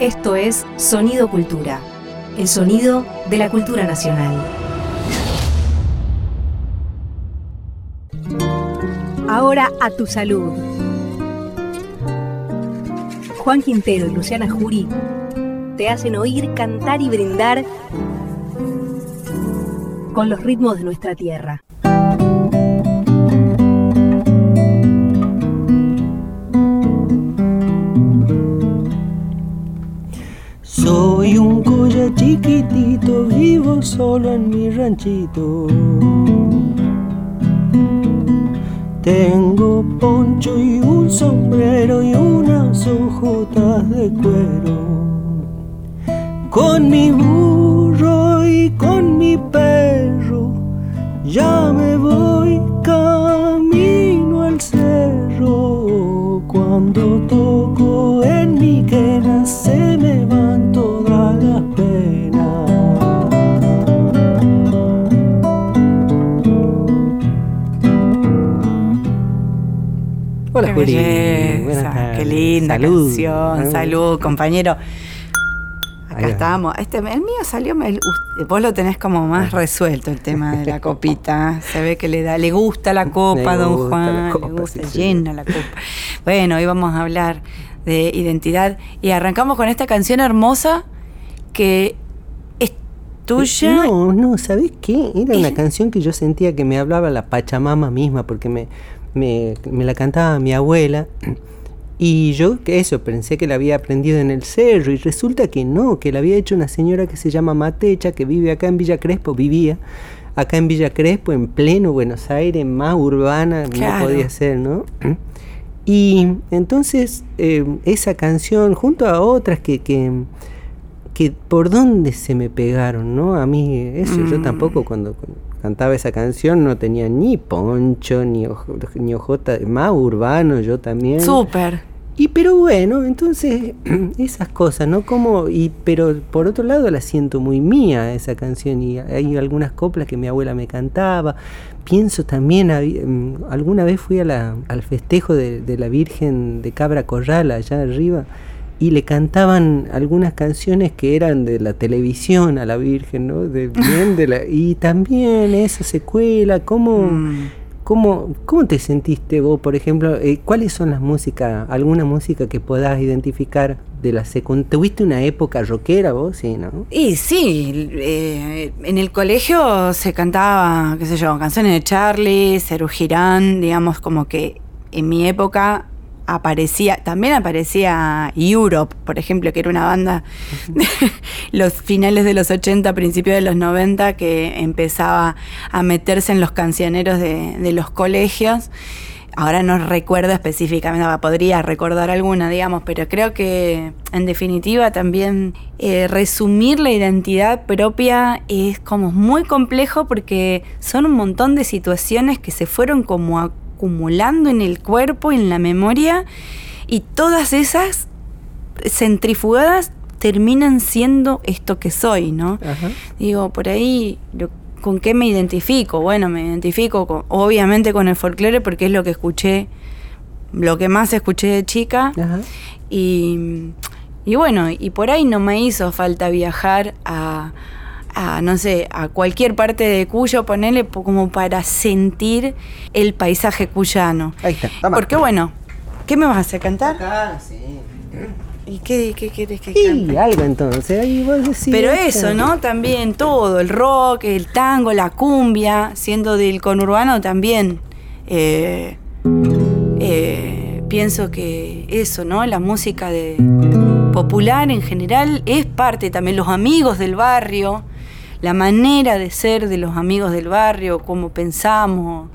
Esto es Sonido Cultura, el sonido de la cultura nacional. Ahora a tu salud. Juan Quintero y Luciana Jury te hacen oír, cantar y brindar con los ritmos de nuestra tierra. Soy un colla chiquitito, vivo solo en mi ranchito. Tengo poncho y un sombrero y unas hojotas de cuero. Con mi burro y con mi perro ya me voy camino al cerro. Cuando toco en mi quena Juli. belleza, tardes. qué linda Salud. canción. Ah. Salud, compañero. Acá estamos. Este, el mío salió, el- vos lo tenés como más resuelto el tema de la copita. Se ve que le da, le gusta la copa, Me don Juan, copa, le gusta, sí, sí. llena la copa. Bueno, hoy vamos a hablar de identidad y arrancamos con esta canción hermosa que es tuya. No, no, ¿sabés qué? Era una canción que yo sentía que me hablaba la Pachamama misma, porque me, me, me la cantaba mi abuela. Y yo, que eso, pensé que la había aprendido en el cerro, y resulta que no, que la había hecho una señora que se llama Matecha, que vive acá en Villa Crespo, vivía acá en Villa Crespo, en pleno Buenos Aires, más urbana, Claro. no podía ser, ¿no? Y entonces eh, esa canción, junto a otras que, que, que por dónde se me pegaron, ¿no? A mí, eso, yo Mm. tampoco cuando cantaba esa canción no tenía ni poncho, ni, ojo- ni ojota, más urbano yo también. Súper. Y pero bueno, entonces esas cosas, ¿no? Como, y, pero por otro lado la siento muy mía esa canción y hay algunas coplas que mi abuela me cantaba. Pienso también, mm, alguna vez fui a la, al festejo de, de la Virgen de Cabra Corral allá arriba y le cantaban algunas canciones que eran de la televisión a la Virgen, ¿no? De, bien de la, y también esa secuela, ¿cómo... Mm. ¿Cómo, ¿Cómo te sentiste vos, por ejemplo? eh, ¿Cuáles son las músicas, alguna música que puedas identificar de la secundaria? ¿Tuviste una época rockera vos? Sí, ¿no? Y sí, eh, en el colegio se cantaba, qué sé yo, canciones de Charlie, Cerú Girán, digamos como que en mi época aparecía, también aparecía Europe, por ejemplo, que era una banda de los finales de los 80, principios de los 90, que empezaba a meterse en los cancioneros de, de los colegios. Ahora no recuerdo específicamente, podría recordar alguna, digamos, pero creo que en definitiva también eh, resumir la identidad propia es como muy complejo porque son un montón de situaciones que se fueron como acumulando en el cuerpo, en la memoria, y todas esas centrifugadas terminan siendo esto que soy, ¿no? Ajá. Digo, por ahí, lo- ¿con qué me identifico? Bueno, me identifico con- obviamente con el folclore porque es lo que escuché, lo que más escuché de chica. Ajá. Y, y bueno, y por ahí no me hizo falta viajar a, a, no sé, a cualquier parte de Cuyo, ponerle como para sentir el paisaje cuyano. Ahí está. toma. Porque bueno, ¿qué me vas a hacer cantar? Acá, sí. ¿Y qué, qué quieres que cante? Y algo entonces, ahí vos decís. Pero eso, ¿no? También todo, el rock, el tango, la cumbia, siendo del conurbano también. eh, eh, pienso que eso, ¿no? La música de popular en general es parte también, los amigos del barrio, la manera de ser de los amigos del barrio, cómo pensamos,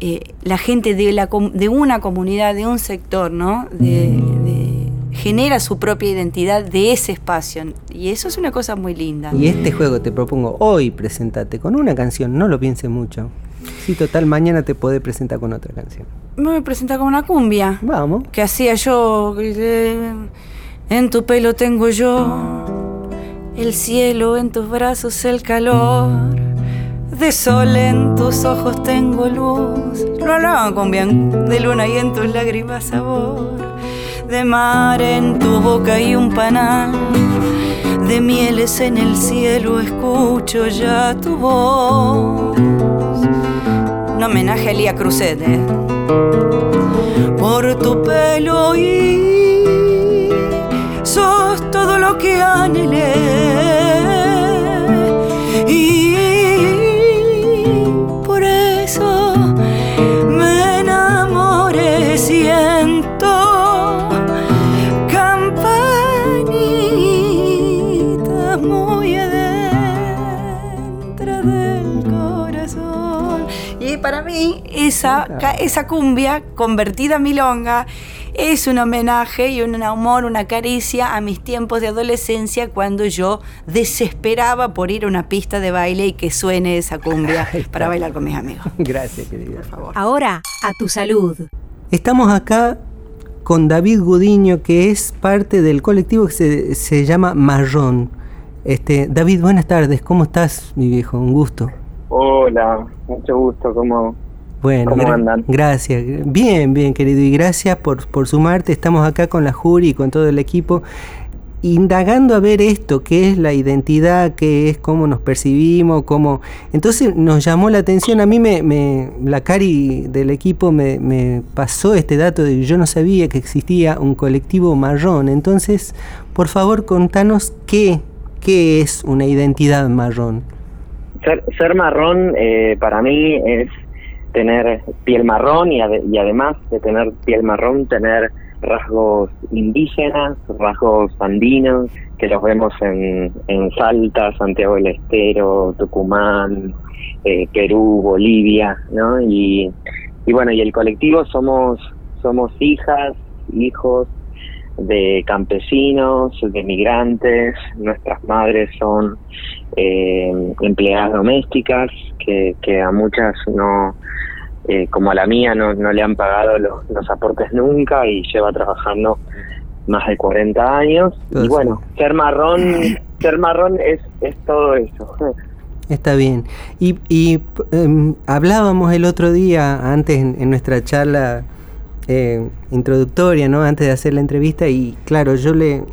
eh, la gente de, la, com- de una comunidad, de un sector, ¿no? De, de- genera su propia identidad de ese espacio. Y eso es una cosa muy linda. Y este juego te propongo hoy, presentate con una canción, no lo pienses mucho. Si total, mañana te podés presentar con otra canción. Me voy a presentar con una cumbia. Vamos. que hacía yo. eh, En tu pelo tengo yo el cielo, en tus brazos el calor. De sol en tus ojos tengo luz. Lo hablaban con bien. De luna y en tus lágrimas sabor. de mar en tu boca y un panal de mieles en el cielo escucho ya tu voz. Un homenaje a Lía ¿eh? Por tu pelo y que anhelé. Y por eso me enamoré, siento campanitas muy adentro del corazón. Y para mí esa, esa cumbia convertida a milonga es un homenaje y un amor, una caricia a mis tiempos de adolescencia cuando yo desesperaba por ir a una pista de baile y que suene esa cumbia para bailar con mis amigos. Gracias, querida. Ahora, a tu salud. Estamos acá con David Gudiño, que es parte del colectivo que se, se llama Marrón. Este, David, buenas tardes. ¿Cómo estás, mi viejo? Un gusto. Hola, mucho gusto, ¿cómo? Bueno, ¿Cómo andan? gracias. Bien, bien, querido. Y gracias por, por sumarte. Estamos acá con la Jury y con todo el equipo, indagando a ver esto, qué es la identidad, qué es cómo nos percibimos, cómo... Entonces nos llamó la atención. A mí me, me- la Cari del equipo me, me pasó este dato de que yo no sabía que existía un colectivo marrón. Entonces, por favor, contanos qué, qué es una identidad marrón. Ser, ser marrón eh, para mí es tener piel marrón y, y además de tener piel marrón, tener rasgos indígenas, rasgos andinos, que los vemos en, en Salta, Santiago del Estero, Tucumán, eh, Perú, Bolivia, ¿no? Y, y bueno, y el colectivo somos, somos hijas, hijos de campesinos, de migrantes, nuestras madres son eh, empleadas domésticas que, que a muchas no, eh, como a la mía, no, no le han pagado los, los aportes nunca y lleva trabajando más de 40 años. Y bueno, ser marrón, ser marrón es, es todo eso. Está bien. Y, y em, hablábamos el otro día, antes en, en nuestra charla eh, introductoria, ¿no? Antes de hacer la entrevista, y claro, yo le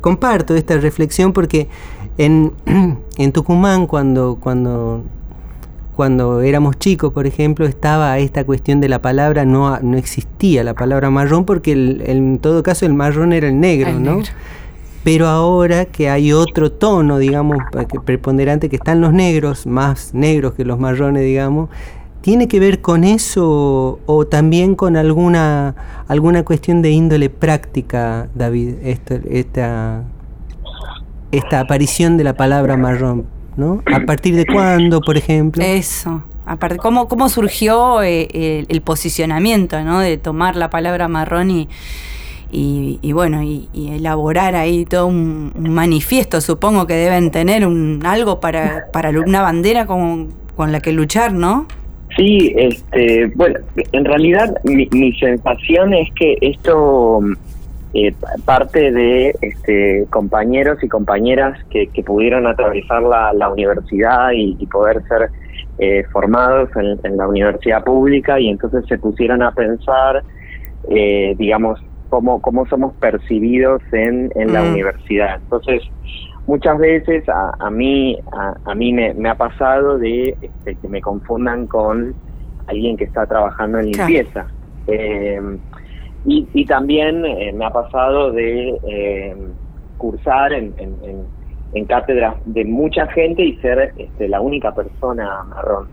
comparto esta reflexión porque en, en Tucumán, cuando, cuando, cuando éramos chicos, por ejemplo, estaba esta cuestión de la palabra, no, no existía la palabra marrón, porque el- en todo caso el marrón era el negro, El ¿no? negro. Pero ahora que hay otro tono, digamos, preponderante, que están los negros, más negros que los marrones, digamos, ¿tiene que ver con eso o también con alguna, alguna cuestión de índole práctica, David, esta, esta, esta aparición de la palabra marrón? ¿no? ¿A partir de cuándo, por ejemplo? Eso. Aparte, ¿cómo, cómo surgió eh, el, el posicionamiento, ¿no? De tomar la palabra marrón y, y, y bueno, y, y elaborar ahí todo un, un manifiesto. Supongo que deben tener un, algo para, para una bandera con, con la que luchar, ¿no? Sí, este, bueno, en realidad mi, mi sensación es que esto eh, parte de este, compañeros y compañeras que, que pudieron atravesar la, la universidad y, y poder ser eh, formados en, en la universidad pública y entonces se pusieron a pensar, eh, digamos, cómo, cómo somos percibidos en, en la Mm. universidad. Entonces, muchas veces a, a mí a, a mí me, me ha pasado de este, que me confundan con alguien que está trabajando en Claro. limpieza. Eh, y, y también eh, me ha pasado de eh, cursar en, en, en, en cátedras de mucha gente y ser este, la única persona marrón.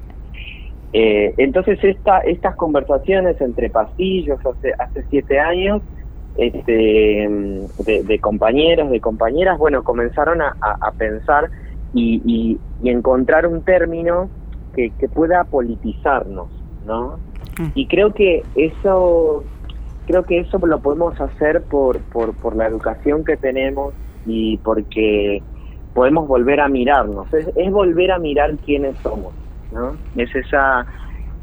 Eh, entonces esta, estas conversaciones entre pasillos hace, hace siete años este, de, de compañeros, de compañeras, bueno, comenzaron a, a- a pensar y, y- y encontrar un término que, que pueda politizarnos, ¿no? Mm. Y creo que eso, creo que eso lo podemos hacer por, por, por la educación que tenemos y porque podemos volver a mirarnos. Es, es volver a mirar quiénes somos, ¿no? Es esa,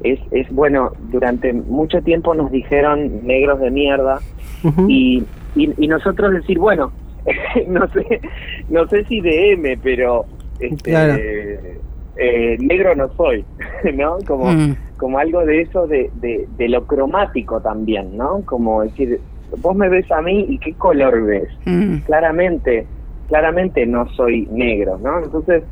es, es bueno, durante mucho tiempo nos dijeron negros de mierda y, y, y nosotros decir, bueno, no sé, no sé si de M, pero este, Claro. eh, negro no soy, ¿no? Como, Mm. Como algo de eso de, de, de lo cromático también, ¿no? Como decir, vos me ves a mí y qué color ves. Mm. Claramente, claramente no soy negro, ¿no? Entonces,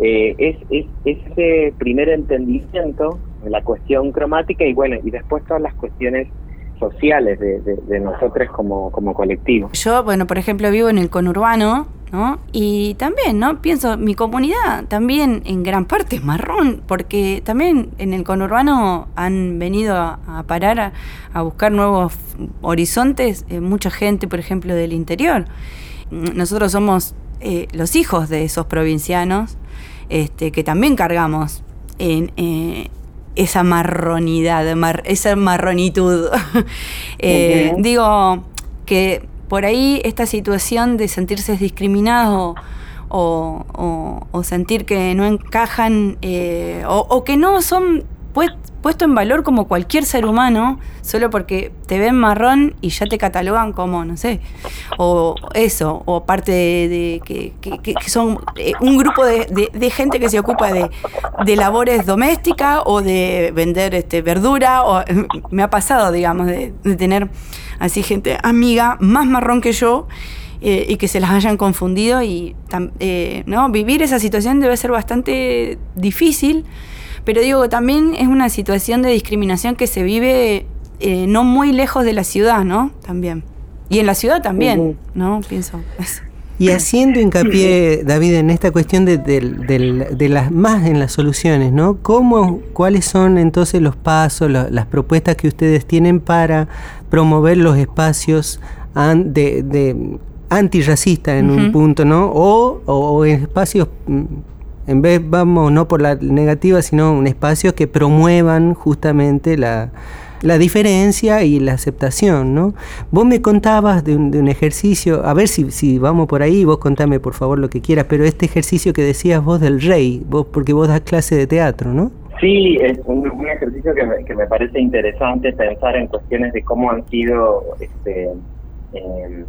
eh, es, es, ese primer entendimiento de la cuestión cromática y bueno, y después todas las cuestiones sociales de, nosotros como, como colectivo. Yo, bueno, por ejemplo, vivo en el conurbano, ¿no? Y también, ¿no? Pienso, mi comunidad también en gran parte es marrón, porque también en el conurbano han venido a, parar a, a, buscar nuevos horizontes eh, mucha gente, por ejemplo, del interior. Nosotros somos eh, los hijos de esos provincianos este, que también cargamos en, eh, esa marronidad, mar, esa marronitud. eh. Digo que por ahí esta situación de sentirse discriminado o, o, o sentir que no encajan eh, o, o, que no son pues, puesto en valor como cualquier ser humano, solo porque te ven marrón y ya te catalogan como, no sé, o eso, o parte de, que, son eh, un grupo de, de, gente que se ocupa de, de labores domésticas o de vender este, verdura, o me ha pasado, digamos, de, tener así gente amiga más marrón que yo. Eh, y que se las hayan confundido y eh, no vivir esa situación debe ser bastante difícil pero digo también es una situación de discriminación que se vive eh, no muy lejos de la ciudad, ¿no? También. Y en la ciudad también, uh -huh. ¿no? Pienso eso. Y haciendo hincapié, David, en esta cuestión de, de, de, de, las más en las soluciones, ¿no? ¿Cómo, cuáles son entonces los pasos, la, las propuestas que ustedes tienen para promover los espacios an, de, antirracistas en uh -huh. un punto, ¿no? O, o, o espacios en vez vamos no por la negativa, sino un espacio que promuevan justamente la, la diferencia y la aceptación, ¿no? Vos me contabas de un, de un ejercicio, a ver si, si, vamos por ahí, vos contame por favor lo que quieras, pero este ejercicio que decías vos del rey, vos porque vos das clase de teatro, ¿no? Sí, es un, un ejercicio que me, que me, parece interesante pensar en cuestiones de cómo han sido, este, eh,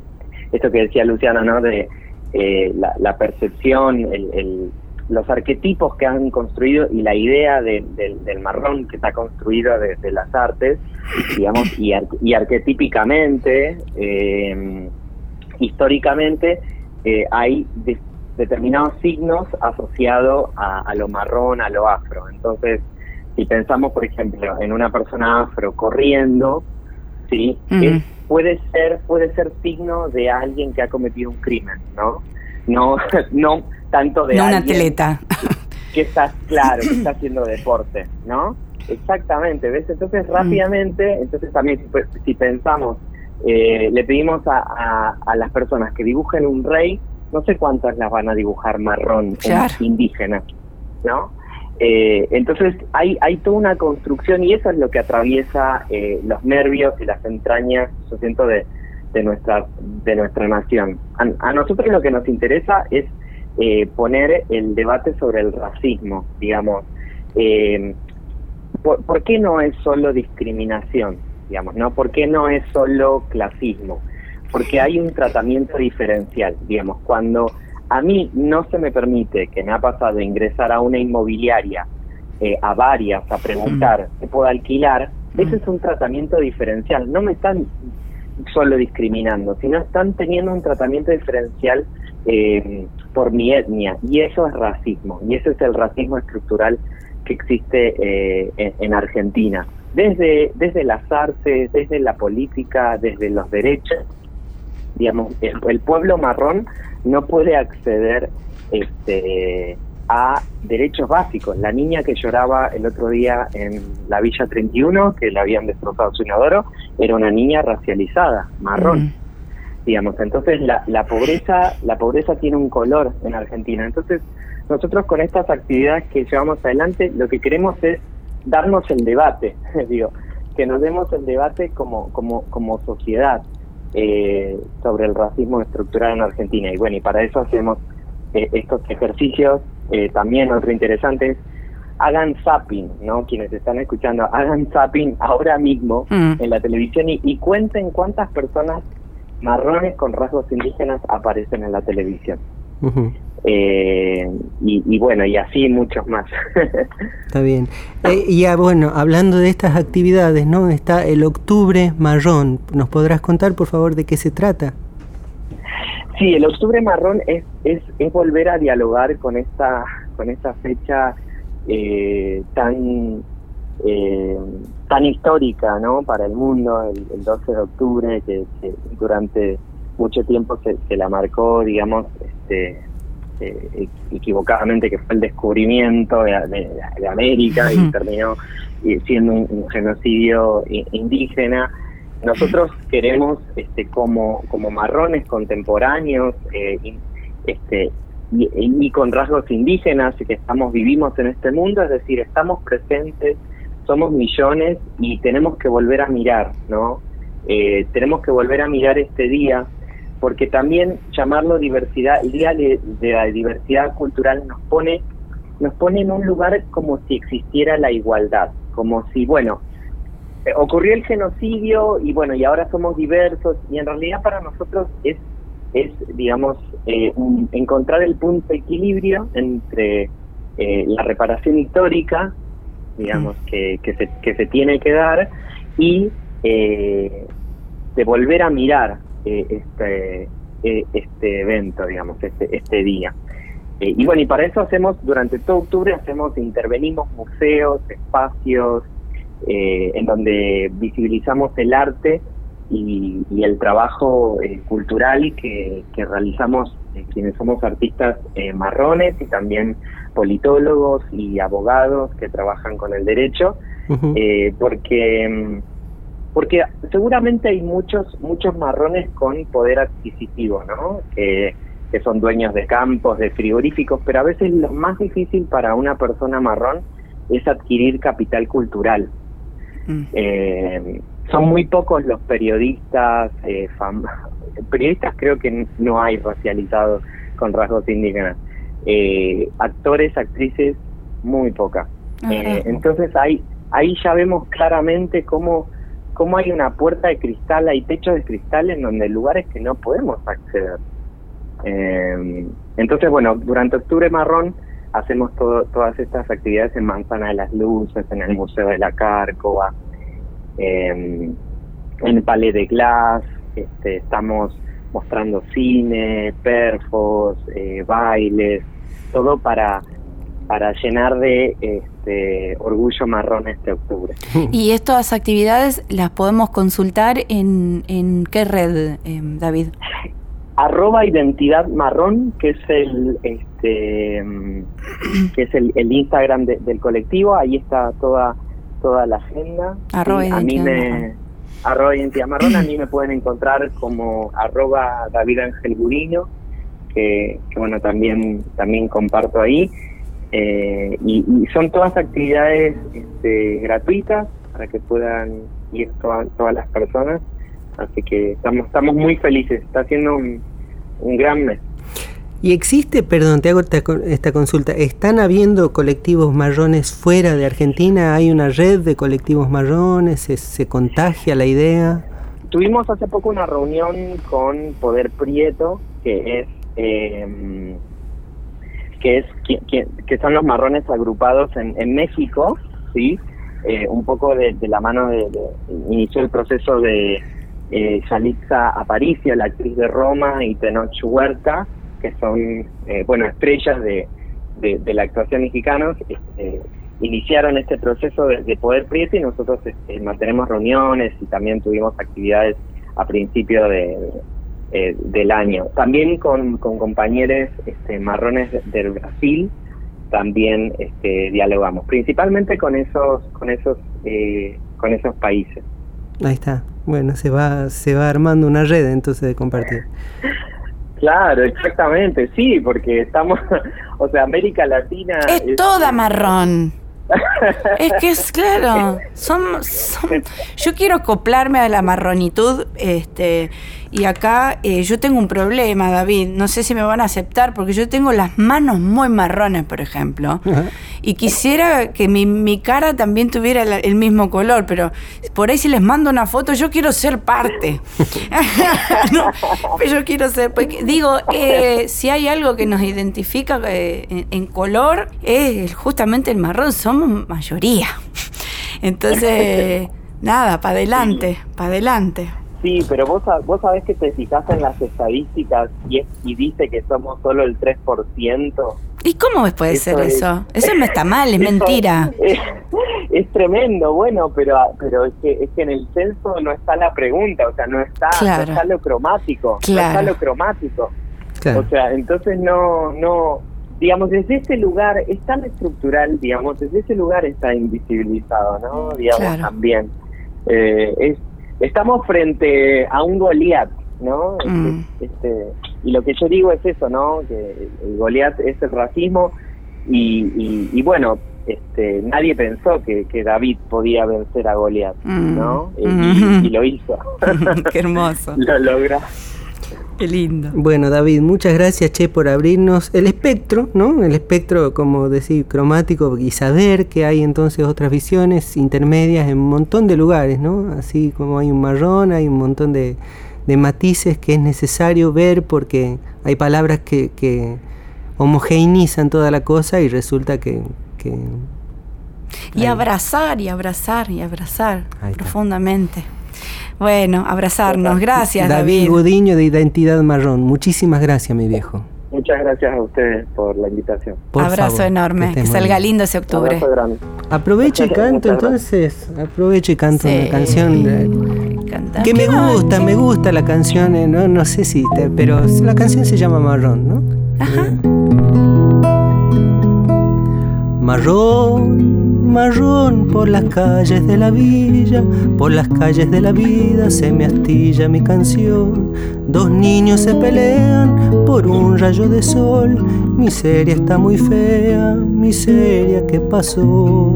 esto que decía Luciana, ¿no? De eh, la, la, percepción, el, el los arquetipos que han construido y la idea de, de, del marrón que está construido desde de las artes, digamos, y, ar, y arquetípicamente, eh, históricamente, eh, hay de, determinados signos asociados a, a, lo marrón, a lo afro. Entonces, si pensamos, por ejemplo, en una persona afro corriendo, sí, uh -huh. es, puede ser puede ser signo de alguien que ha cometido un crimen, ¿no? No, no tanto de no alguien un atleta. que está claro que está haciendo deporte no exactamente ves entonces rápidamente entonces también si, si pensamos eh, le pedimos a, a, a, las personas que dibujen un rey no sé cuántas las van a dibujar marrón claro. indígenas no eh, entonces hay hay toda una construcción y eso es lo que atraviesa eh, los nervios y las entrañas yo siento de de nuestra de nuestra nación a, a nosotros lo que nos interesa es eh, poner el debate sobre el racismo, digamos. Eh, ¿por, ¿por, qué no es solo discriminación? Digamos, ¿no? ¿Por qué no es solo clasismo? Porque hay un tratamiento diferencial, digamos, cuando a mí no se me permite, que me ha pasado ingresar a una inmobiliaria, eh, a varias, a preguntar, ¿se puedo alquilar? Ese es un tratamiento diferencial. No me están solo discriminando, sino están teniendo un tratamiento diferencial eh, por mi etnia. Y eso es racismo y ese es el racismo estructural que existe eh, en, en, Argentina. Desde desde las artes desde la política desde los derechos digamos el, el pueblo marrón no puede acceder este a derechos básicos. La niña que lloraba el otro día en la Villa 31, que le habían destrozado su inodoro, era una niña racializada, marrón. Mm digamos entonces la, la pobreza la pobreza tiene un color en Argentina entonces nosotros con estas actividades que llevamos adelante lo que queremos es darnos el debate digo que nos demos el debate como como como sociedad eh, sobre el racismo estructural en Argentina y bueno y para eso hacemos eh, estos ejercicios eh, también otro interesante es hagan zapping, ¿no? Quienes están escuchando, hagan zapping ahora mismo mm. en la televisión y, y cuenten cuántas personas marrones con rasgos indígenas aparecen en la televisión. Eh, y, bueno, y así muchos más. Está bien. Eh, y ya, bueno, hablando de estas actividades, ¿no? Está el Octubre Marrón. ¿Nos podrás contar, por favor, de qué se trata? Sí, el Octubre Marrón es, es, es volver a dialogar con esta, con esta fecha eh, tan eh, tan histórica ¿no? para el mundo, el, 12 de octubre, que, durante mucho tiempo se, se la marcó, digamos, este, eh, equivocadamente que fue el descubrimiento de, América y terminó eh, siendo un, genocidio indígena. Nosotros queremos, este, como, como marrones contemporáneos, eh, este, y, con rasgos indígenas que estamos vivimos en este mundo, es decir, estamos presentes, somos millones y tenemos que volver a mirar, ¿no? tenemos que volver a mirar este día porque también llamarlo diversidad, el día de, la diversidad cultural nos pone, nos pone en un lugar como si existiera la igualdad, como si, bueno, eh, ocurrió el genocidio y bueno, y ahora somos diversos y en realidad para nosotros es, es digamos, eh, encontrar el punto de equilibrio entre eh, la reparación histórica, digamos, mm. que, que, se, que se tiene que dar y de volver a mirar eh, este, eh, este evento, digamos, este, este día. Eh, y bueno, y para eso hacemos, durante todo octubre, hacemos, intervenimos museos, espacios, en donde visibilizamos el arte y, el trabajo cultural que, que realizamos quienes somos artistas marrones y también politólogos y abogados que trabajan con el derecho, porque mm, porque seguramente hay muchos muchos marrones con poder adquisitivo, ¿no? Que, son dueños de campos, de frigoríficos, pero a veces lo más difícil para una persona marrón es adquirir capital cultural. Mm. Eh, son muy pocos los periodistas, eh, periodistas creo que no hay racializados con rasgos indígenas, eh, actores, actrices, muy pocas. Eh, entonces ahí, ahí ya vemos claramente cómo cómo hay una puerta de cristal, hay techos de cristal en donde lugares que no podemos acceder. Eh, entonces, bueno, durante Octubre Marrón hacemos todas estas actividades en Manzana de las Luces, en el Museo de la Cárcova, eh, en Palais de Glass, este, estamos mostrando cine, perfos, eh, bailes, todo para para llenar de este, orgullo marrón este octubre. ¿Y estas actividades las podemos consultar en, en qué red, eh, David? Arroba identidad marrón, que es el este que es el, Instagram del colectivo, ahí está toda toda la agenda. Arroba identidad me, Arroba identidad marrón, a mí me pueden encontrar como arroba David Ángel que, que bueno también también comparto ahí eh, y, son todas actividades este, gratuitas para que puedan ir todas las personas. Así que estamos, estamos muy felices. Está siendo un, gran mes. Y existe, perdón, te hago esta, consulta, ¿están habiendo colectivos marrones fuera de Argentina? ¿Hay una red de colectivos marrones? ¿Se, contagia la idea? Tuvimos hace poco una reunión con Poder Prieto, que es eh, que es que, son los marrones agrupados en, en México, sí, eh, un poco de, la mano de, inició el proceso de eh, Yalitza Aparicio, la actriz de Roma, y Tenoch Huerta, que son eh, bueno estrellas de, de, la actuación mexicana, este, iniciaron este proceso de, poder prieto y nosotros este, mantenemos reuniones y también tuvimos actividades a principio de, eh, del año. También con, con compañeros este, marrones del Brasil, también este, dialogamos, principalmente con esos, con esos, eh, con esos países. Ahí está. Bueno, se va, se va armando una red entonces de compartir. Claro, exactamente, sí, porque estamos, o sea, América Latina es, toda marrón. es que es claro, son, son, yo quiero acoplarme a la marronitud, este, y acá eh, yo tengo un problema, David. No sé si me van a aceptar porque yo tengo las manos muy marrones, por ejemplo. Y quisiera que mi, mi cara también tuviera el mismo color, pero por ahí si les mando una foto, yo quiero ser parte. No, pero yo quiero ser. porque digo, eh, si hay algo que nos identifica eh, en, en color, es justamente el marrón. Somos mayoría. Entonces, nada, para adelante, para adelante. Sí, pero vos, vos sabés que te fijas en las estadísticas y, es- y dice que somos solo el 3%. ¿Y cómo puede Eso ser es- eso? Eso no está mal, es mentira. Es, es tremendo, bueno, pero pero es que, es que en el censo no está la pregunta, o sea, no está, no está lo cromático, no está lo cromático. Claro. O sea, entonces no, no, digamos, desde ese lugar es tan estructural, digamos, desde ese lugar está invisibilizado, ¿no? Digamos, Claro. también. Eh, es, estamos frente a un Goliat, ¿no? Este- Mm. Este, y lo que yo digo es eso, ¿no? Que el Goliat es el racismo y, y, y bueno, este, nadie pensó que, que David podía vencer a Goliat, Mm. ¿no? Y- Mm. y, y lo hizo. Qué hermoso. lo logra. Qué lindo. Bueno, David, muchas gracias, Che, por abrirnos el espectro, ¿no? El espectro, como decir, cromático y saber que hay entonces otras visiones intermedias en un montón de lugares, ¿no? Así como hay un marrón, hay un montón de, de matices que es necesario ver porque hay palabras que, que homogeneizan toda la cosa y resulta que... que Y abrazar, y abrazar, y abrazar Ahí está. Bueno, abrazarnos. Gracias, David David. Gudiño de Identidad Marrón, muchísimas gracias, mi viejo. Muchas gracias a ustedes por la invitación. Por Abrazo favor, enorme. Que muy salga lindo ese octubre. Aprovecho y canto entonces, aprovecho y canto Sí. una canción que me gusta, me gusta la canción, eh, no, no sé si, te- pero la canción se llama Marrón, ¿no? Eh. Marrón, marrón por las calles de la villa, por las calles de la vida se me astilla mi canción. Dos niños se pelean por un rayo de sol, miseria está muy fea, miseria que pasó.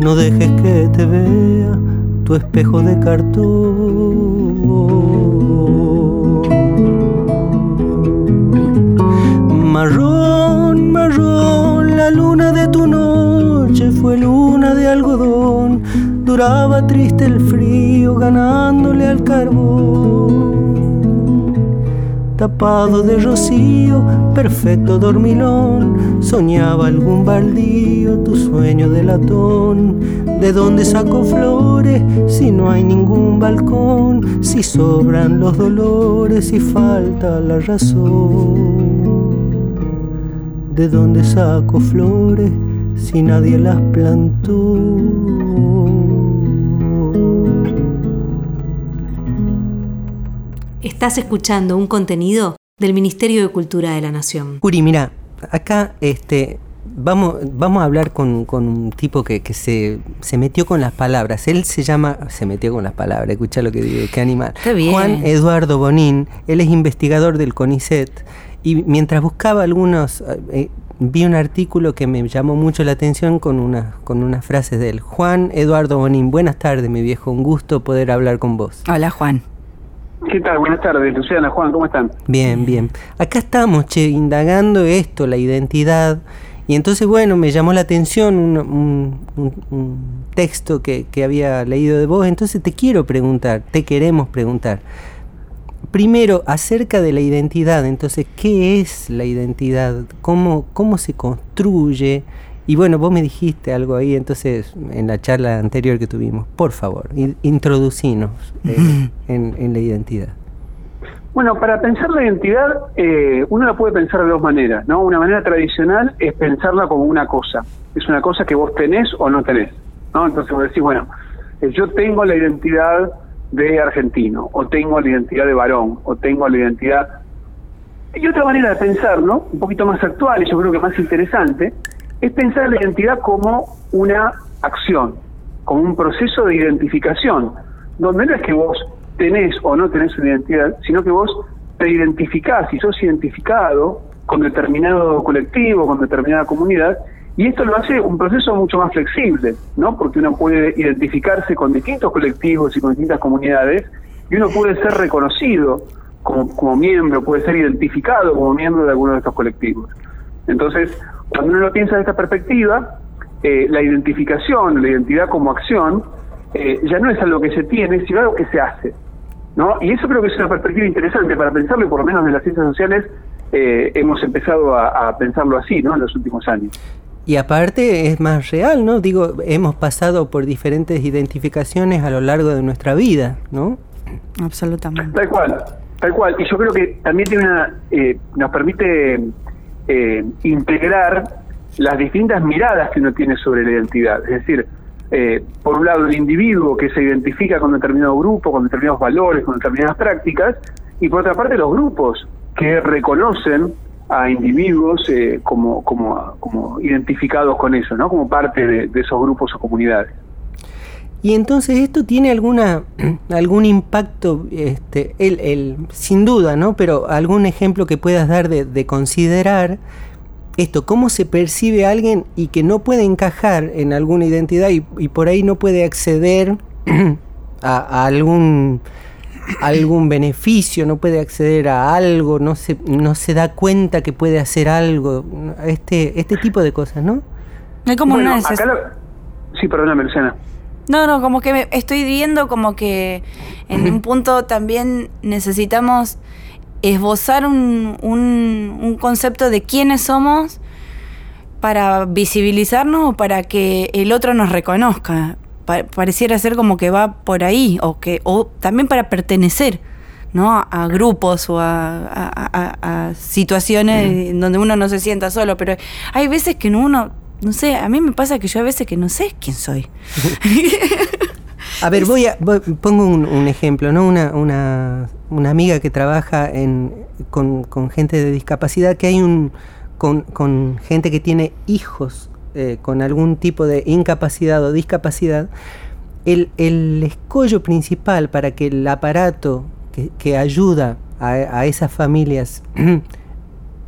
No dejes que te vea tu espejo de cartón. Marrón, marrón, la luna Duraba triste el frío ganándole al carbón tapado de rocío, perfecto dormilón, soñaba algún baldío, tu sueño de latón. ¿De dónde saco flores si no hay ningún balcón? Si sobran los dolores y falta la razón. ¿De dónde saco flores si nadie las plantó? Estás escuchando un contenido del Ministerio de Cultura de la Nación. Curi, mira, acá este, vamos, vamos a hablar con, con un tipo que, que se, se metió con las palabras. Él se llama, se metió con las palabras, escucha lo que digo, qué animal. Qué bien. Juan Eduardo Bonín, él es investigador del CONICET y mientras buscaba algunos, eh, vi un artículo que me llamó mucho la atención con, una, con unas frases de él. Juan Eduardo Bonín, buenas tardes mi viejo, un gusto poder hablar con vos. Hola, Juan. ¿Qué tal? Buenas tardes, Luciana, Juan, ¿cómo están? Bien, bien. Acá estamos, che, indagando esto, la identidad. Y entonces, bueno, me llamó la atención un, texto que, que había leído de vos. Entonces te quiero preguntar, te queremos preguntar. Primero, acerca de la identidad. Entonces, ¿qué es la identidad? ¿Cómo, cómo se construye? Y bueno, vos me dijiste algo ahí, entonces, en la charla anterior que tuvimos. Por favor, in- introducinos eh, en, en la identidad. Bueno, para pensar la identidad, eh, uno la puede pensar de dos maneras, ¿no? Una manera tradicional es pensarla como una cosa. Es una cosa que vos tenés o no tenés, ¿no? Entonces vos decís, bueno, eh, yo tengo la identidad de argentino, o tengo la identidad de varón, o tengo la identidad... Y otra manera de pensarlo, un poquito más actual y yo creo que más interesante, es pensar la identidad como una acción, como un proceso de identificación, donde no es que vos tenés o no tenés una identidad, sino que vos te identificás y sos identificado con determinado colectivo, con determinada comunidad, y esto lo hace un proceso mucho más flexible, ¿no? Porque uno puede identificarse con distintos colectivos y con distintas comunidades y uno puede ser reconocido como, como miembro, puede ser identificado como miembro de alguno de estos colectivos. Entonces, cuando uno lo piensa de esta perspectiva, eh, la identificación, la identidad como acción, eh, ya no es algo que se tiene, sino algo que se hace. ¿no? Y eso creo que es una perspectiva interesante para pensarlo, y por lo menos en las ciencias sociales eh, hemos empezado a, a, pensarlo así ¿no? en los últimos años. Y aparte es más real, ¿no? Digo, hemos pasado por diferentes identificaciones a lo largo de nuestra vida, ¿no? Absolutamente. Tal cual, tal cual. Y yo creo que también tiene una, eh, nos permite eh, integrar las distintas miradas que uno tiene sobre la identidad. Es decir, eh, por un lado el individuo que se identifica con determinado grupo, con determinados valores, con determinadas prácticas, y por otra parte los grupos que reconocen a individuos eh, como, como, como identificados con eso, ¿no? como parte de, de esos grupos o comunidades. Y entonces esto tiene alguna algún impacto, este, el, el, sin duda, ¿no? Pero algún ejemplo que puedas dar de, de, considerar esto, cómo se percibe a alguien y que no puede encajar en alguna identidad y, y por ahí no puede acceder a, a, algún algún beneficio, no puede acceder a algo, no se, no se da cuenta que puede hacer algo, este, este tipo de cosas, ¿no? No hay como bueno, una acá lo... Sí, perdóname, Luciana. No, no, como que me estoy viendo como que en un punto también necesitamos esbozar un, un, un, concepto de quiénes somos para visibilizarnos o para que el otro nos reconozca. Pa pareciera ser como que va por ahí, o que, o también para pertenecer, ¿no? A, grupos o a, a, a situaciones mm. donde uno no se sienta solo. Pero hay veces que uno no sé, a mí me pasa que yo a veces que no sé quién soy. a ver, voy a voy, pongo un, un, ejemplo, ¿no? Una, una, una amiga que trabaja en, con, con, gente de discapacidad, que hay un con, con gente que tiene hijos eh, con algún tipo de incapacidad o discapacidad. El, el escollo principal para que el aparato que, que ayuda a, a esas familias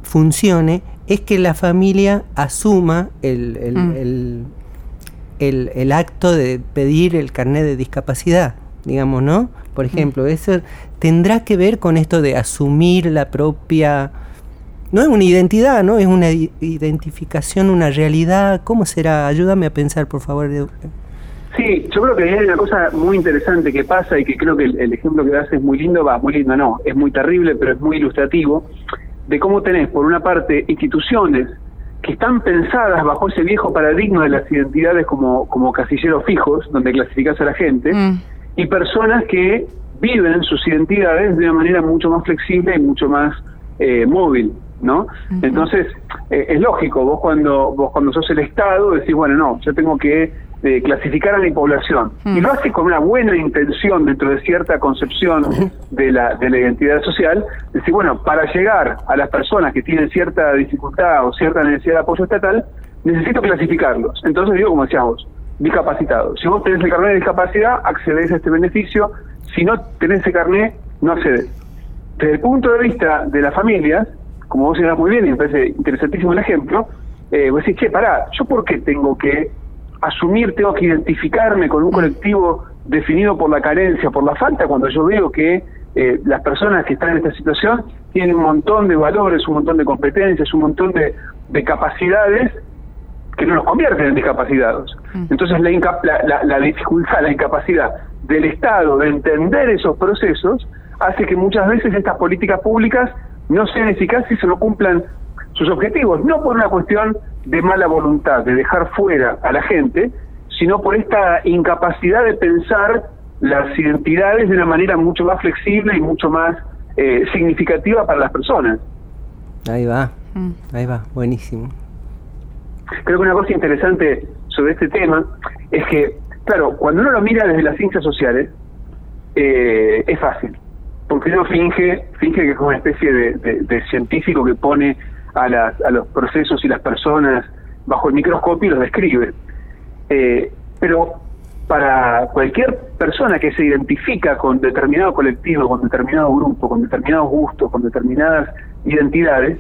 funcione es que la familia asuma el, el, mm. el, el, el acto de pedir el carnet de discapacidad, digamos, ¿no? Por ejemplo, mm. eso tendrá que ver con esto de asumir la propia... No es una identidad, ¿no? Es una identificación, una realidad. ¿Cómo será? Ayúdame a pensar, por favor. Sí, yo creo que hay una cosa muy interesante que pasa y que creo que el, el ejemplo que das es muy lindo, va, muy lindo no, es muy terrible, pero es muy ilustrativo de cómo tenés, por una parte, instituciones que están pensadas bajo ese viejo paradigma de las identidades como, como casilleros fijos, donde clasificás a la gente, mm. y personas que viven sus identidades de una manera mucho más flexible y mucho más eh, móvil, ¿no? Uh -huh. Entonces, eh, es lógico, vos cuando, vos cuando sos el Estado decís, bueno, no, yo tengo que de clasificar a la población mm. y lo hace con una buena intención dentro de cierta concepción de la, de la identidad social, decir, bueno, para llegar a las personas que tienen cierta dificultad o cierta necesidad de apoyo estatal, necesito clasificarlos. Entonces digo, como decíamos, discapacitados. Si vos tenés el carnet de discapacidad, accedes a este beneficio, si no tenés ese carnet, no accedes. Desde el punto de vista de las familias, como vos señalás muy bien, y me parece interesantísimo el ejemplo, eh, vos decís, che, pará, ¿yo por qué tengo que asumir, tengo que identificarme con un colectivo definido por la carencia, por la falta, cuando yo veo que eh, las personas que están en esta situación tienen un montón de valores, un montón de competencias, un montón de, de capacidades que no los convierten en discapacitados. Entonces la, la, la, dificultad, la incapacidad del Estado de entender esos procesos hace que muchas veces estas políticas públicas no sean eficaces y no cumplan sus objetivos, no por una cuestión de mala voluntad, de dejar fuera a la gente, sino por esta incapacidad de pensar las identidades de una manera mucho más flexible y mucho más eh, significativa para las personas. Ahí va, ahí va, buenísimo. Creo que una cosa interesante sobre este tema es que, claro, cuando uno lo mira desde las ciencias sociales, eh, es fácil, porque uno finge, finge que es como una especie de, de, de científico que pone a, las, a los procesos y las personas bajo el microscopio y los describe. Eh, pero para cualquier persona que se identifica con determinado colectivo, con determinado grupo, con determinados gustos, con determinadas identidades,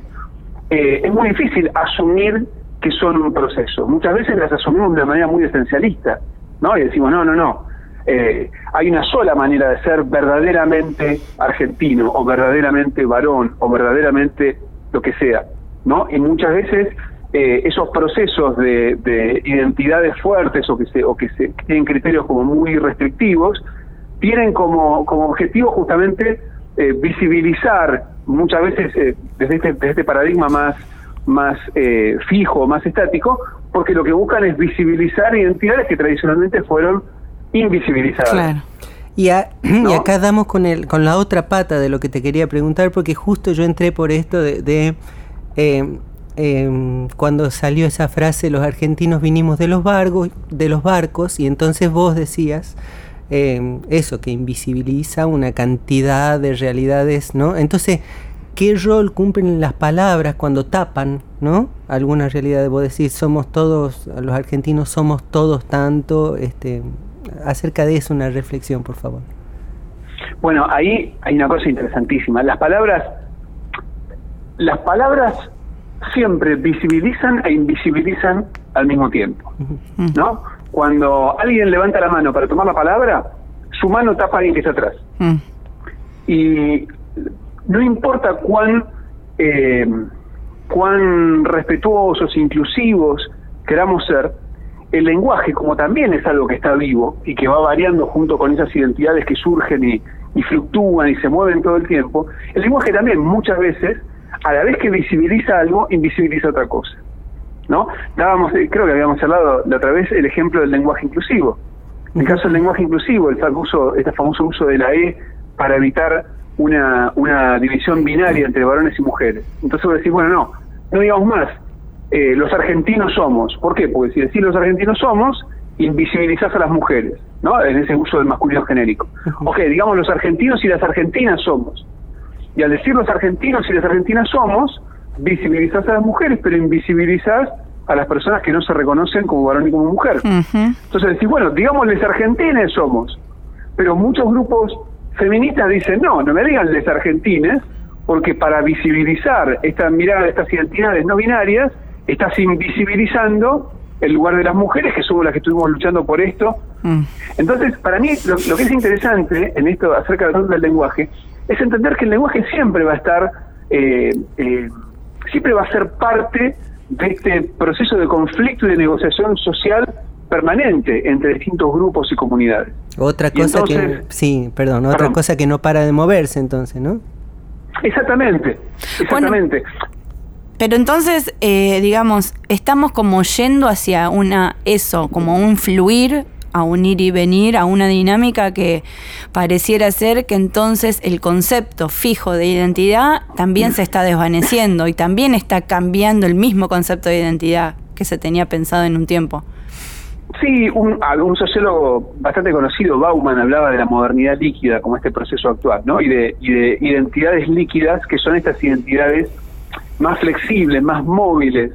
eh, es muy difícil asumir que son un proceso. Muchas veces las asumimos de manera muy esencialista, ¿no? Y decimos, no, no, no. eh, hay una sola manera de ser verdaderamente argentino o verdaderamente varón o verdaderamente lo que sea, ¿no? Y muchas veces eh, esos procesos de, identidades fuertes o que, se, o que, se, tienen criterios como muy restrictivos, tienen como, como objetivo justamente eh, visibilizar muchas veces eh, desde, este, desde este paradigma más, más fijo, más estático, porque lo que buscan es visibilizar identidades que tradicionalmente fueron invisibilizadas. Claro. Y, acá damos con, el, con la otra pata de lo que te quería preguntar, porque justo yo entré por esto de, Em, cuando salió esa frase, los argentinos vinimos de los, barcos, de los barcos, y entonces vos decías em, eso, que invisibiliza una cantidad de realidades, ¿no? Entonces, ¿qué rol cumplen las palabras cuando tapan, ¿no? Algunas realidades, vos decís, somos todos, los argentinos somos todos tanto, este, acerca de eso una reflexión, por favor. Bueno, ahí hay una cosa interesantísima. Las palabras, las palabras siempre visibilizan e invisibilizan al mismo tiempo. ¿No? Cuando alguien levanta la mano para tomar la palabra, su mano tapa a alguien que está atrás. Mm. Y no importa cuán, eh, cuán respetuosos, inclusivos queramos ser, el lenguaje, como también es algo que está vivo y que va variando junto con esas identidades que surgen y, y fluctúan y se mueven todo el tiempo, el lenguaje también muchas veces a la vez que visibiliza algo, invisibiliza otra cosa. ¿no? Dábamos, eh, creo que habíamos hablado la otra vez el ejemplo del lenguaje inclusivo. En el caso del lenguaje inclusivo, el famoso, este famoso uso de la E para evitar una, una división binaria entre varones y mujeres. Entonces vos decís, bueno, no, no digamos más, eh, los argentinos somos. ¿Por qué? Porque si decís los argentinos somos, invisibilizás a las mujeres, ¿no? En ese uso del masculino genérico. Ok, digamos los argentinos y las argentinas somos. Y al decir los argentinos y las argentinas somos, visibilizás a las mujeres, pero invisibilizás a las personas que no se reconocen como varón y como mujer. Entonces decís, bueno, digamos les argentines somos, pero muchos grupos feministas dicen, no, no me digan les argentines, porque para visibilizar esta mirada estas identidades no binarias, estás invisibilizando el lugar de las mujeres, que somos las que estuvimos luchando por esto. Mm. Entonces, para mí, lo, que es interesante en esto acerca del lenguaje es entender que el lenguaje siempre va a estar, eh, eh, siempre va a ser parte de este proceso de conflicto y de negociación social permanente entre distintos grupos y comunidades. Otra cosa que, sí, perdón, otra cosa que no para de moverse entonces, ¿no? Exactamente, exactamente. pero entonces, eh, digamos, estamos como yendo hacia una, eso, como un fluir a un ir y venir, a una dinámica que pareciera ser que entonces el concepto fijo de identidad también se está desvaneciendo y también está cambiando el mismo concepto de identidad que se tenía pensado en un tiempo. Sí, un, un sociólogo bastante conocido, Bauman, hablaba de la modernidad líquida como este proceso actual, ¿no? Y de, y de identidades líquidas, que son estas identidades más flexibles, más móviles,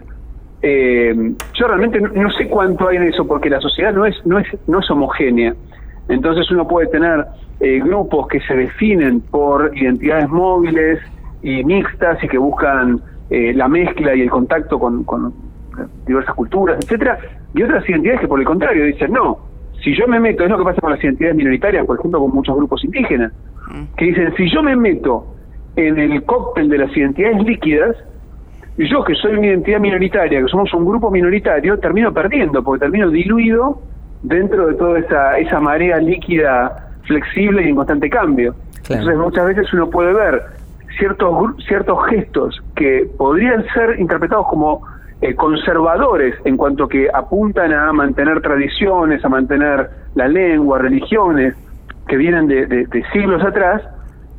eh, yo realmente no, sé cuánto hay en eso, porque la sociedad no es, no es, no es homogénea. Entonces uno puede tener eh, grupos que se definen por identidades móviles y mixtas y que buscan eh, la mezcla y el contacto con, con diversas culturas, etcétera, y otras identidades que por el contrario dicen no. Si yo me meto, es lo que pasa con las identidades minoritarias, por ejemplo, con muchos grupos indígenas, mm. que dicen, si yo me meto en el cóctel de las identidades líquidas, y yo que soy una identidad minoritaria, que somos un grupo minoritario, termino perdiendo, porque termino diluido dentro de toda esa, esa marea líquida, flexible y en constante cambio. Entonces muchas veces uno puede ver ciertos, ciertos gestos que podrían ser interpretados como eh, conservadores en cuanto que apuntan a mantener tradiciones, a mantener la lengua, religiones que vienen de siglos atrás,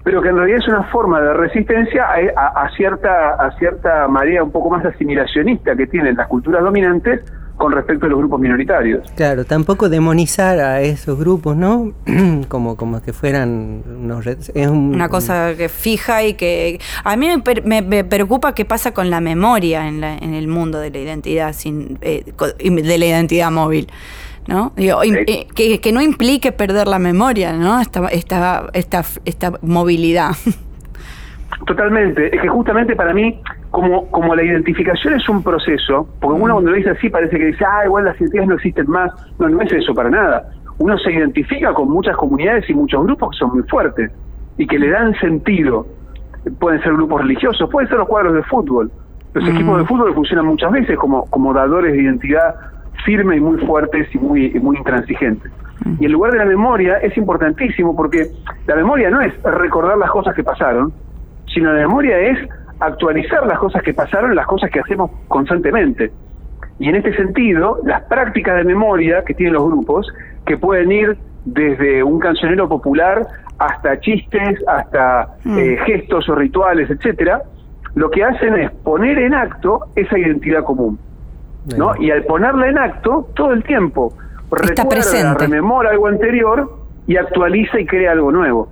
pero que en realidad es una forma de resistencia a, cierta a cierta marea un poco más asimilacionista que tienen las culturas dominantes con respecto a los grupos minoritarios. Claro, tampoco demonizar a esos grupos, ¿no? como como que fueran unos es una cosa que fija y que a mí me, preocupa qué pasa con la memoria en, la, en el mundo de la identidad sin eh, de la identidad móvil. ¿No? Eh, que, no implique perder la memoria, ¿no? Esta, esta, esta, esta movilidad. Totalmente, es que justamente para mí, como, como la identificación es un proceso, porque uno cuando lo dice así parece que dice, ah, igual las identidades no existen más, no, no es eso para nada. uno se identifica con muchas comunidades y muchos grupos que son muy fuertes y que le dan sentido. Pueden ser grupos religiosos, pueden ser los cuadros de fútbol. Los equipos de fútbol funcionan muchas veces como, como dadores de identidad firme y muy fuertes y muy, y muy intransigentes. Y el lugar de la memoria es importantísimo porque la memoria no es recordar las cosas que pasaron, sino la memoria es actualizar las cosas que pasaron, las cosas que hacemos constantemente. Y en este sentido, las prácticas de memoria que tienen los grupos, que pueden ir desde un cancionero popular hasta chistes, hasta eh, gestos o rituales, etcétera, lo que hacen es poner en acto esa identidad común. ¿No? Y al ponerla en acto, todo el tiempo Está recuerda, presente. rememora algo anterior y actualiza y crea algo nuevo.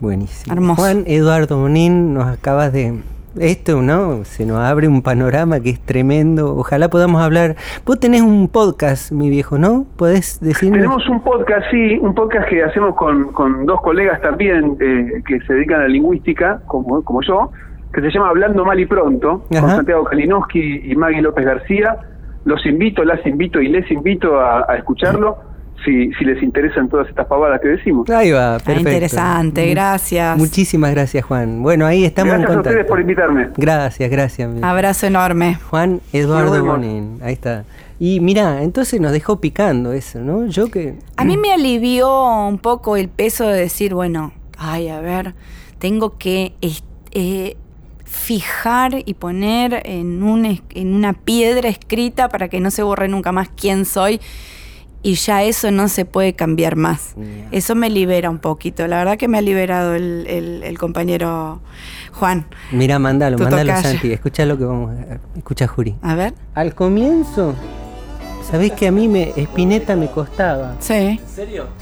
Buenísimo. Hermoso. Juan Eduardo Monín, nos acabas de... Esto, ¿no? Se nos abre un panorama que es tremendo. Ojalá podamos hablar. Vos tenés un podcast, mi viejo, ¿no? ¿Podés decirnos? Tenemos un podcast, sí, un podcast que hacemos con, con dos colegas también eh, que se dedican a la lingüística, como, como yo, que se llama Hablando Mal y Pronto, con. Santiago Kalinowski y Maggie López García. Los invito, las invito y les invito a, a escucharlo si, si les interesan todas estas pavadas que decimos. Ahí va, Ah, perfecto. interesante, Mu- gracias. Muchísimas gracias, Juan. Bueno, ahí estamos Gracias en a ustedes contacto. por invitarme. Gracias, gracias. Abrazo enorme. Juan Eduardo. Monín, ahí está. Y mira, entonces nos dejó picando eso, ¿no? Yo que... A mí me alivió un poco el peso de decir, bueno, ay, a ver, tengo que eh, fijar y poner en, un, en una piedra escrita para que no se borre nunca más quién soy. Y ya eso no se puede cambiar más. Eso me libera un poquito. La verdad que me ha liberado el, el- el compañero Juan. Mira, mandalo, Tu mandalo, tocayo. Santi. Escucha lo que vamos a... Escucha, Juri. A ver. Al comienzo, ¿sabés que a mí me Spinetta me costaba? Sí.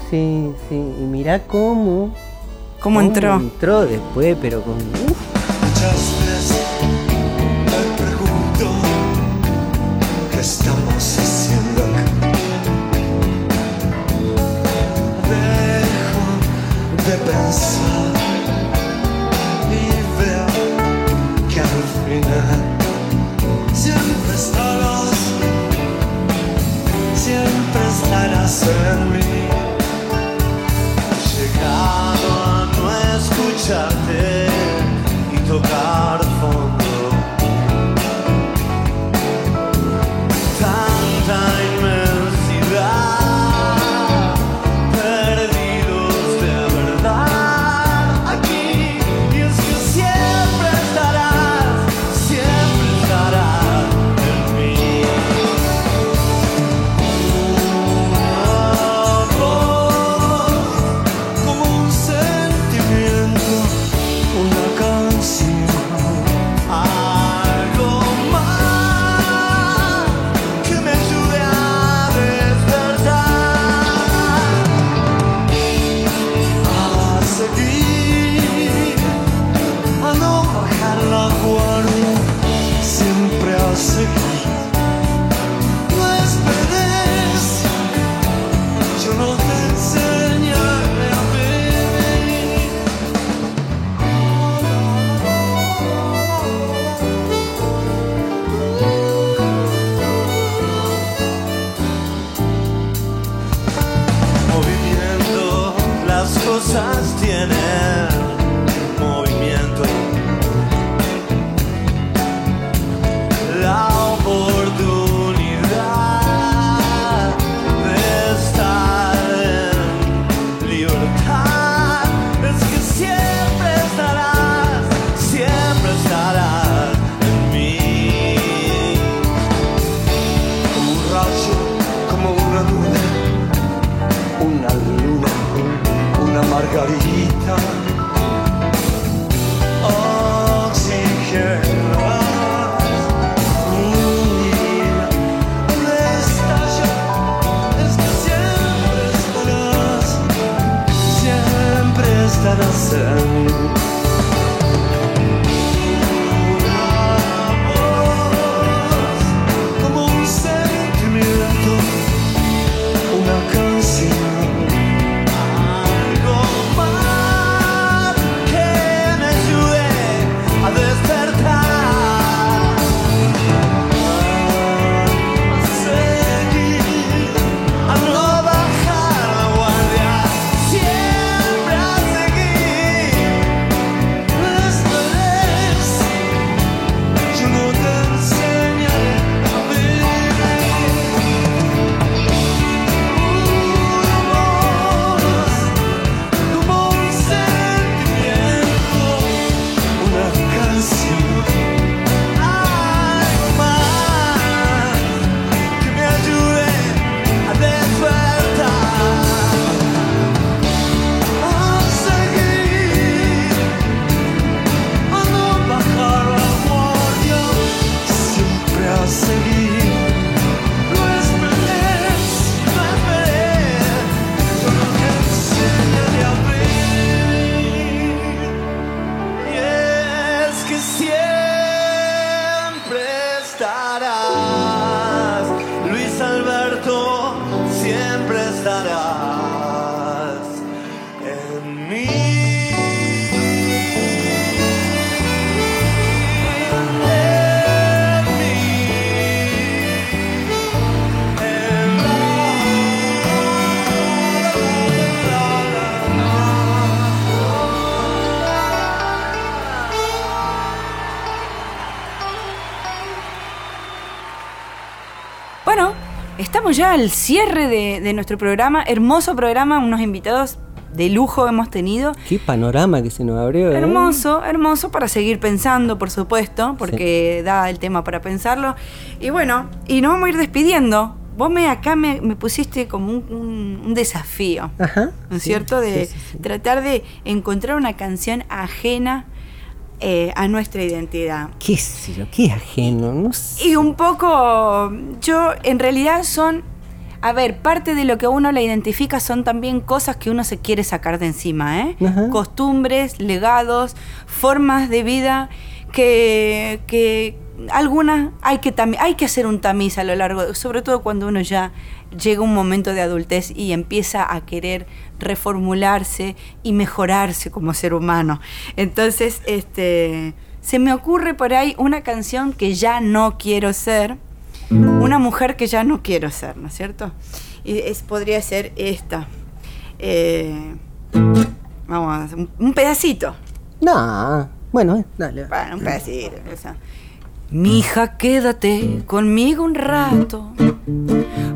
Sí, sí. Y mirá cómo... ¿Cómo entró? entró después, pero con... uf, estamos haciendo acá. Dejo de pensar ya al cierre de, de nuestro programa. Hermoso programa, unos invitados de lujo hemos tenido. Qué panorama que se nos abrió. ¿eh? Hermoso, hermoso para seguir pensando, por supuesto, porque da el tema para pensarlo. Y bueno, y nos vamos a ir despidiendo. Vos me acá me, me pusiste como un, un- un desafío, Ajá. ¿no es sí, cierto? De sí, tratar de encontrar una canción ajena eh, a nuestra identidad. ¿Qué sé yo? ¿Qué ajeno? No sé. Y un poco, yo en realidad son, a ver, parte de lo que uno le identifica son también cosas que uno se quiere sacar de encima, ¿eh? Ajá. Costumbres, legados, formas de vida que, que algunas hay que, hay que hacer un tamiz a lo largo, sobre todo cuando uno ya llega a un momento de adultez y empieza a querer reformularse y mejorarse como ser humano. Entonces, este, se me ocurre por ahí una canción que ya no quiero ser, una mujer que ya no quiero ser, ¿no es cierto? Y es, podría ser esta. Eh, vamos a hacer un, un pedacito. No. Bueno, dale. Bueno, un pedacito. esa. Mija, quédate conmigo un rato,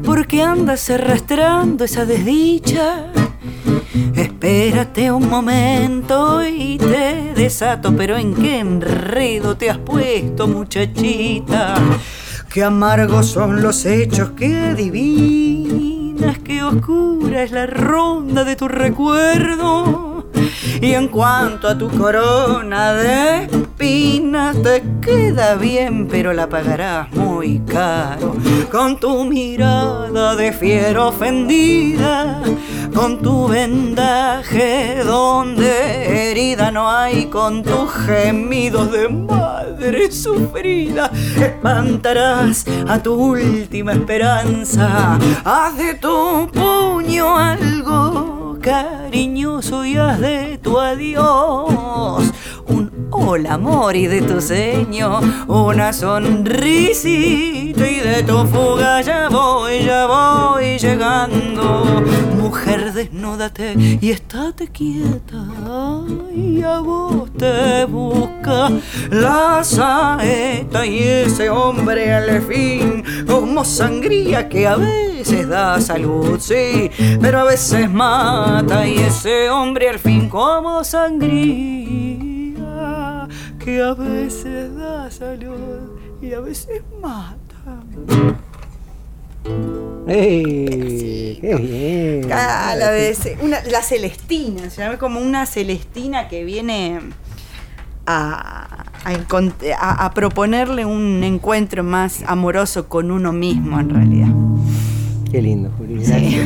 porque andas arrastrando esa desdicha. Espérate un momento y te desato, pero en qué enredo te has puesto, muchachita. Qué amargos son los hechos, qué adivinas, qué oscura es la ronda de tu recuerdo. Y en cuanto a tu corona de espinas, te queda bien, pero la pagarás muy caro. Con tu mirada de fiera ofendida, con tu vendaje donde herida no hay, con tus gemidos de madre sufrida, espantarás a tu última esperanza. Haz de tu cariñoso y haz de tu adiós hola amor y de tu ceño una sonrisita y de tu fuga ya voy, ya voy llegando. Mujer, desnúdate y estate quieta y a vos te busca la saeta y ese hombre al fin como sangría que a veces da salud, sí, pero a veces mata y ese hombre al fin como sangría que a veces da salud y a veces mata. ¡Ey! ¡Qué bien! Ah, la, de ce- una- la Celestina, se llama como una Celestina que viene a, a encont- a- a proponerle un encuentro más amoroso con uno mismo en realidad. Qué lindo, Juli. Sí.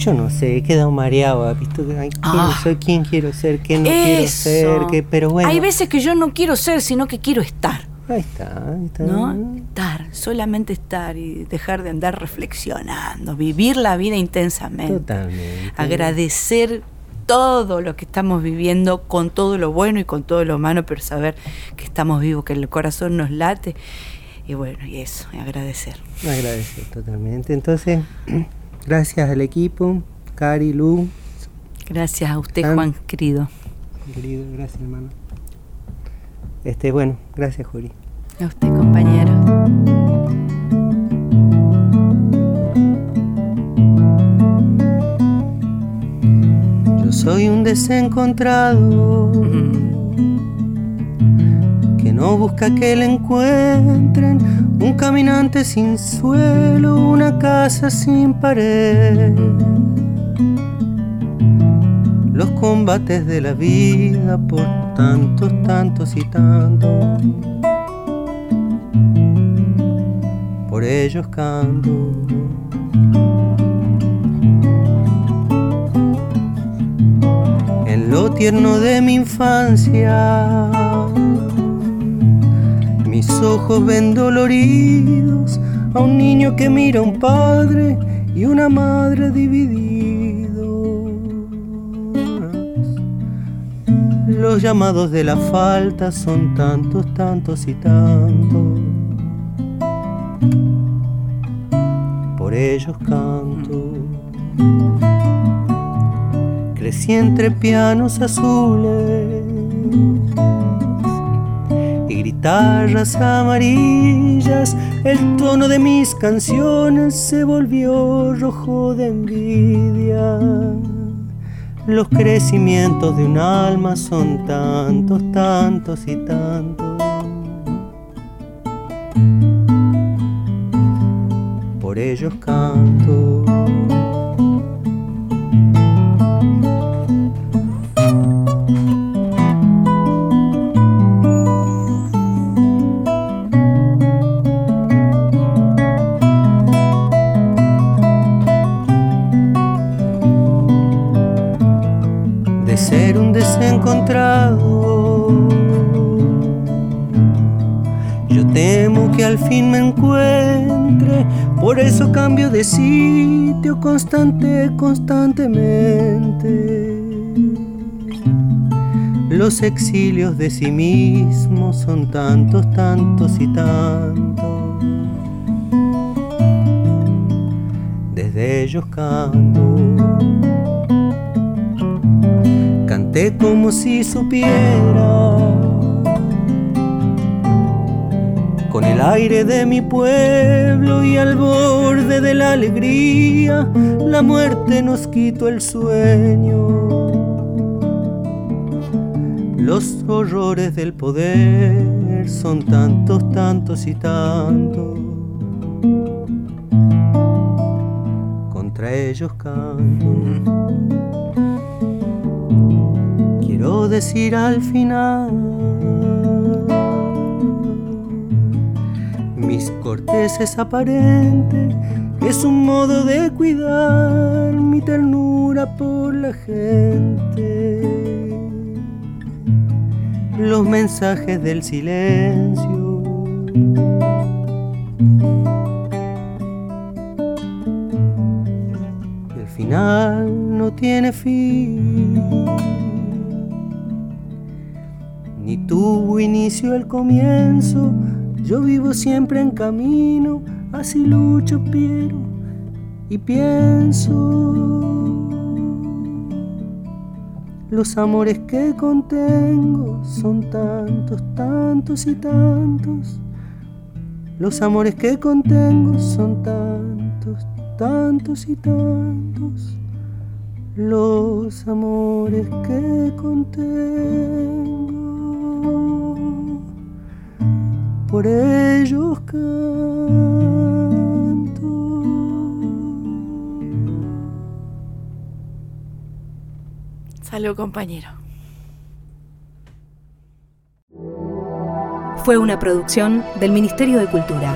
Yo no sé, he quedado mareado. ¿has visto? Ay, ¿Quién Ah. soy? ¿Quién quiero ser? ¿Qué no quiero ser? ¿Qué? Pero bueno. Hay veces que yo no quiero ser, sino que quiero estar. Ahí está, ahí está. ¿no? Estar, solamente estar y dejar de andar reflexionando, vivir la vida intensamente. Totalmente. Agradecer todo lo que estamos viviendo con todo lo bueno y con todo lo malo, pero saber que estamos vivos, que el corazón nos late. Y bueno, y eso, y agradecer. Agradecer totalmente. Entonces, gracias al equipo, Cari, Lu, Gracias a usted. Juan querido. querido, gracias hermano. Este, bueno, gracias Juli. A usted, compañero. Yo soy un desencontrado que no busca que le encuentren un caminante sin suelo, una casa sin pared. Los combates de la vida por tantos, tantos y tantos. Por ellos canto. En lo tierno de mi infancia, ojos ven doloridos a un niño que mira a un padre y una madre divididos. Los llamados de la falta son tantos, tantos y tantos. Por ellos canto. Crecí entre pianos azules guitarras amarillas, el tono de mis canciones se volvió rojo de envidia. Los crecimientos de un alma son tantos, tantos y tantos. Por ellos canto. Yo temo que al fin me encuentre, por eso cambio de sitio constante, constantemente. Los exilios de sí mismo son tantos, tantos y tantos. Desde ellos canto como si supiera. Con el aire de mi pueblo y al borde de la alegría, la muerte nos quitó el sueño. Los horrores del poder son tantos, tantos y tantos. Contra ellos canto quiero decir al final. Mis corteses aparentes es un modo de cuidar mi ternura por la gente. Los mensajes del silencio. El final no tiene fin tuvo inicio el comienzo. Yo vivo siempre en camino, así lucho, pero y pienso. Los amores que contengo son tantos, tantos y tantos. Los amores que contengo son tantos, tantos y tantos. Los amores que contengo por ellos canto. Salud, compañero. Fue una producción del Ministerio de Cultura.